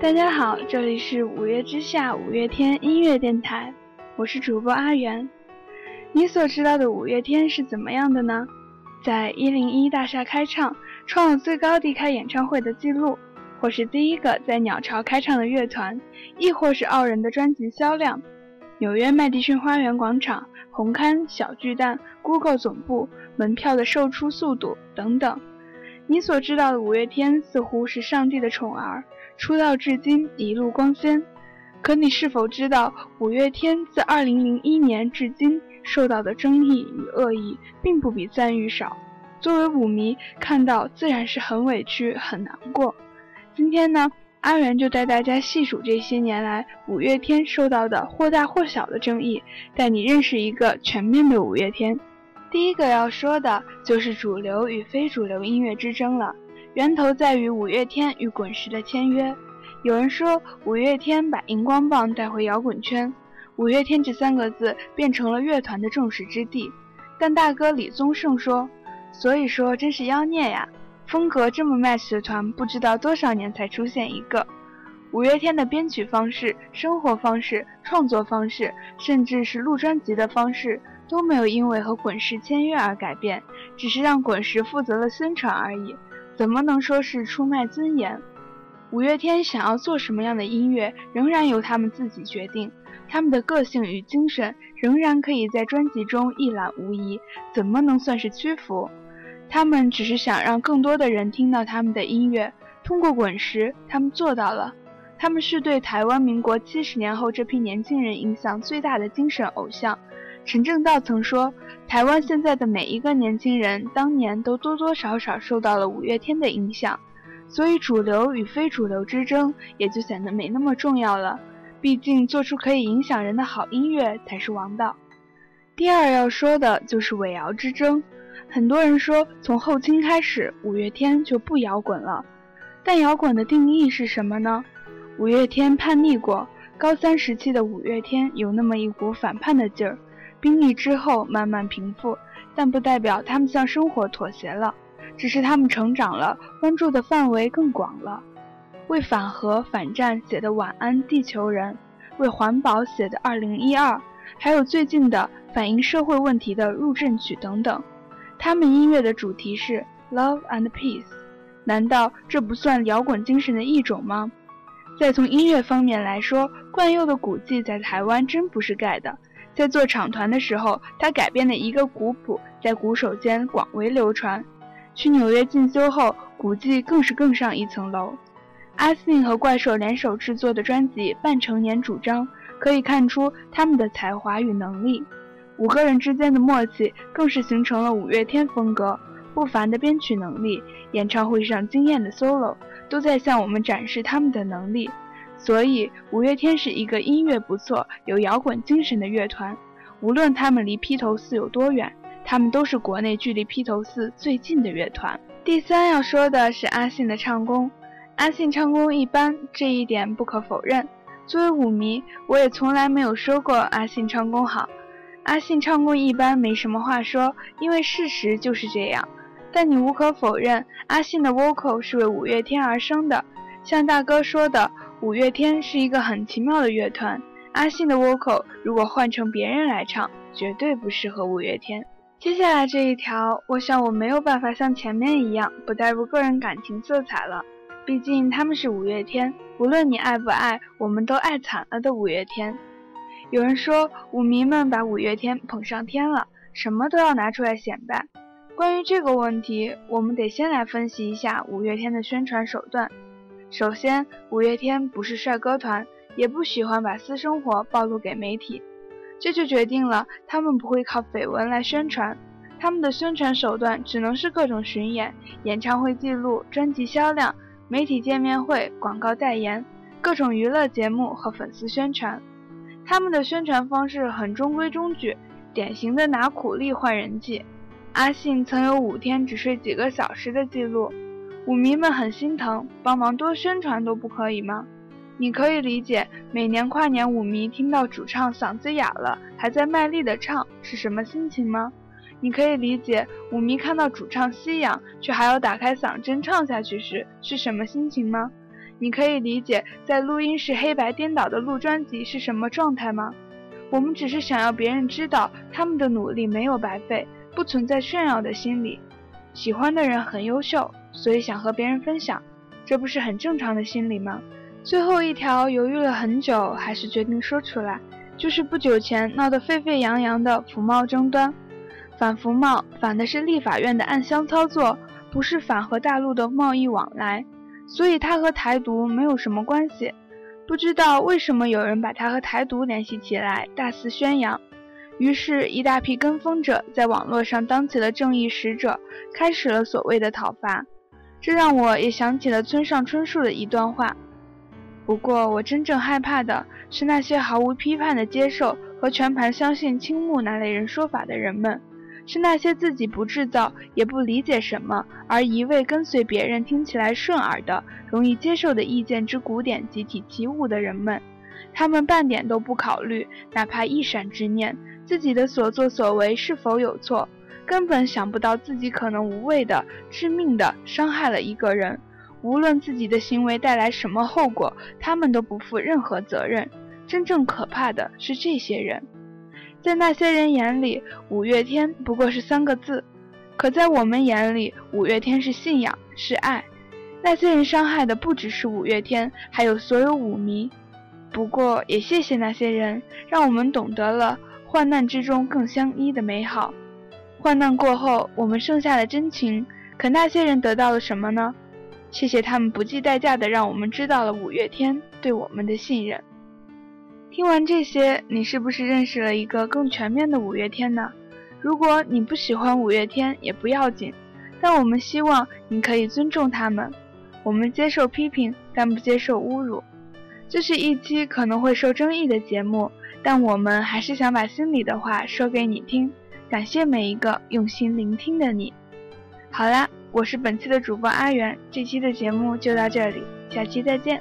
大家好，这里是五月之下五月天音乐电台，我是主播阿元。你所知道的五月天是怎么样的呢？在一零一大厦开唱，创了最高地开演唱会的记录，或是第一个在鸟巢开唱的乐团，亦或是傲人的专辑销量。纽约麦迪逊花园广场、红磡小巨蛋、Google 总部门票的售出速度等等。你所知道的五月天似乎是上帝的宠儿，出道至今一路光鲜。可你是否知道，五月天自2001年至今受到的争议与恶意，并不比赞誉少。作为舞迷，看到自然是很委屈、很难过。今天呢，阿元就带大家细数这些年来五月天受到的或大或小的争议，带你认识一个全面的五月天。第一个要说的就是主流与非主流音乐之争了，源头在于五月天与滚石的签约。有人说五月天把荧光棒带回摇滚圈，五月天这三个字变成了乐团的众矢之的。但大哥李宗盛说，所以说真是妖孽呀！风格这么 match 的团，不知道多少年才出现一个。五月天的编曲方式、生活方式、创作方式，甚至是录专辑的方式。都没有因为和滚石签约而改变，只是让滚石负责了宣传而已，怎么能说是出卖尊严？五月天想要做什么样的音乐，仍然由他们自己决定，他们的个性与精神仍然可以在专辑中一览无遗，怎么能算是屈服？他们只是想让更多的人听到他们的音乐，通过滚石，他们做到了。他们是对台湾民国七十年后这批年轻人影响最大的精神偶像。陈正道曾说：“台湾现在的每一个年轻人，当年都多多少少受到了五月天的影响，所以主流与非主流之争也就显得没那么重要了。毕竟，做出可以影响人的好音乐才是王道。”第二要说的就是伪摇之争。很多人说，从后清开始，五月天就不摇滚了。但摇滚的定义是什么呢？五月天叛逆过，高三时期的五月天有那么一股反叛的劲儿。兵役之后慢慢平复，但不代表他们向生活妥协了，只是他们成长了，关注的范围更广了。为反核反战写的《晚安地球人》，为环保写的《二零一二》，还有最近的反映社会问题的《入阵曲》等等。他们音乐的主题是 Love and Peace，难道这不算摇滚精神的一种吗？再从音乐方面来说，冠佑的古迹在台湾真不是盖的。在做厂团的时候，他改编的一个古谱在鼓手间广为流传。去纽约进修后，古迹更是更上一层楼。阿信和怪兽联手制作的专辑《半成年主张》，可以看出他们的才华与能力。五个人之间的默契，更是形成了五月天风格。不凡的编曲能力，演唱会上惊艳的 solo，都在向我们展示他们的能力。所以，五月天是一个音乐不错、有摇滚精神的乐团。无论他们离披头四有多远，他们都是国内距离披头四最近的乐团。第三要说的是阿信的唱功，阿信唱功一般，这一点不可否认。作为舞迷，我也从来没有说过阿信唱功好。阿信唱功一般没什么话说，因为事实就是这样。但你无可否认，阿信的 vocal 是为五月天而生的。像大哥说的。五月天是一个很奇妙的乐团，阿信的 vocal 如果换成别人来唱，绝对不适合五月天。接下来这一条，我想我没有办法像前面一样不带入个人感情色彩了，毕竟他们是五月天，无论你爱不爱，我们都爱惨了的五月天。有人说舞迷们把五月天捧上天了，什么都要拿出来显摆。关于这个问题，我们得先来分析一下五月天的宣传手段。首先，五月天不是帅哥团，也不喜欢把私生活暴露给媒体，这就决定了他们不会靠绯闻来宣传。他们的宣传手段只能是各种巡演、演唱会记录、专辑销量、媒体见面会、广告代言、各种娱乐节目和粉丝宣传。他们的宣传方式很中规中矩，典型的拿苦力换人气。阿信曾有五天只睡几个小时的记录。舞迷们很心疼，帮忙多宣传都不可以吗？你可以理解每年跨年舞迷听到主唱嗓子哑了还在卖力的唱是什么心情吗？你可以理解舞迷看到主唱吸氧却还要打开嗓针唱下去时是什么心情吗？你可以理解在录音室黑白颠倒的录专辑是什么状态吗？我们只是想要别人知道他们的努力没有白费，不存在炫耀的心理。喜欢的人很优秀，所以想和别人分享，这不是很正常的心理吗？最后一条犹豫了很久，还是决定说出来，就是不久前闹得沸沸扬扬的服贸争端。反服贸反的是立法院的暗箱操作，不是反和大陆的贸易往来。所以它和台独没有什么关系，不知道为什么有人把它和台独联系起来，大肆宣扬。于是，一大批跟风者在网络上当起了正义使者，开始了所谓的讨伐。这让我也想起了村上春树的一段话。不过，我真正害怕的是那些毫无批判的接受和全盘相信青木那类人说法的人们。是那些自己不制造也不理解什么，而一味跟随别人听起来顺耳的、容易接受的意见之古典集体起舞的人们，他们半点都不考虑，哪怕一闪之念，自己的所作所为是否有错，根本想不到自己可能无谓的、致命的伤害了一个人，无论自己的行为带来什么后果，他们都不负任何责任。真正可怕的是这些人。在那些人眼里，五月天不过是三个字；可在我们眼里，五月天是信仰，是爱。那些人伤害的不只是五月天，还有所有舞迷。不过，也谢谢那些人，让我们懂得了患难之中更相依的美好。患难过后，我们剩下了真情。可那些人得到了什么呢？谢谢他们不计代价的让我们知道了五月天对我们的信任。听完这些，你是不是认识了一个更全面的五月天呢？如果你不喜欢五月天也不要紧，但我们希望你可以尊重他们。我们接受批评，但不接受侮辱。这是一期可能会受争议的节目，但我们还是想把心里的话说给你听。感谢每一个用心聆听的你。好啦，我是本期的主播阿元，这期的节目就到这里，下期再见。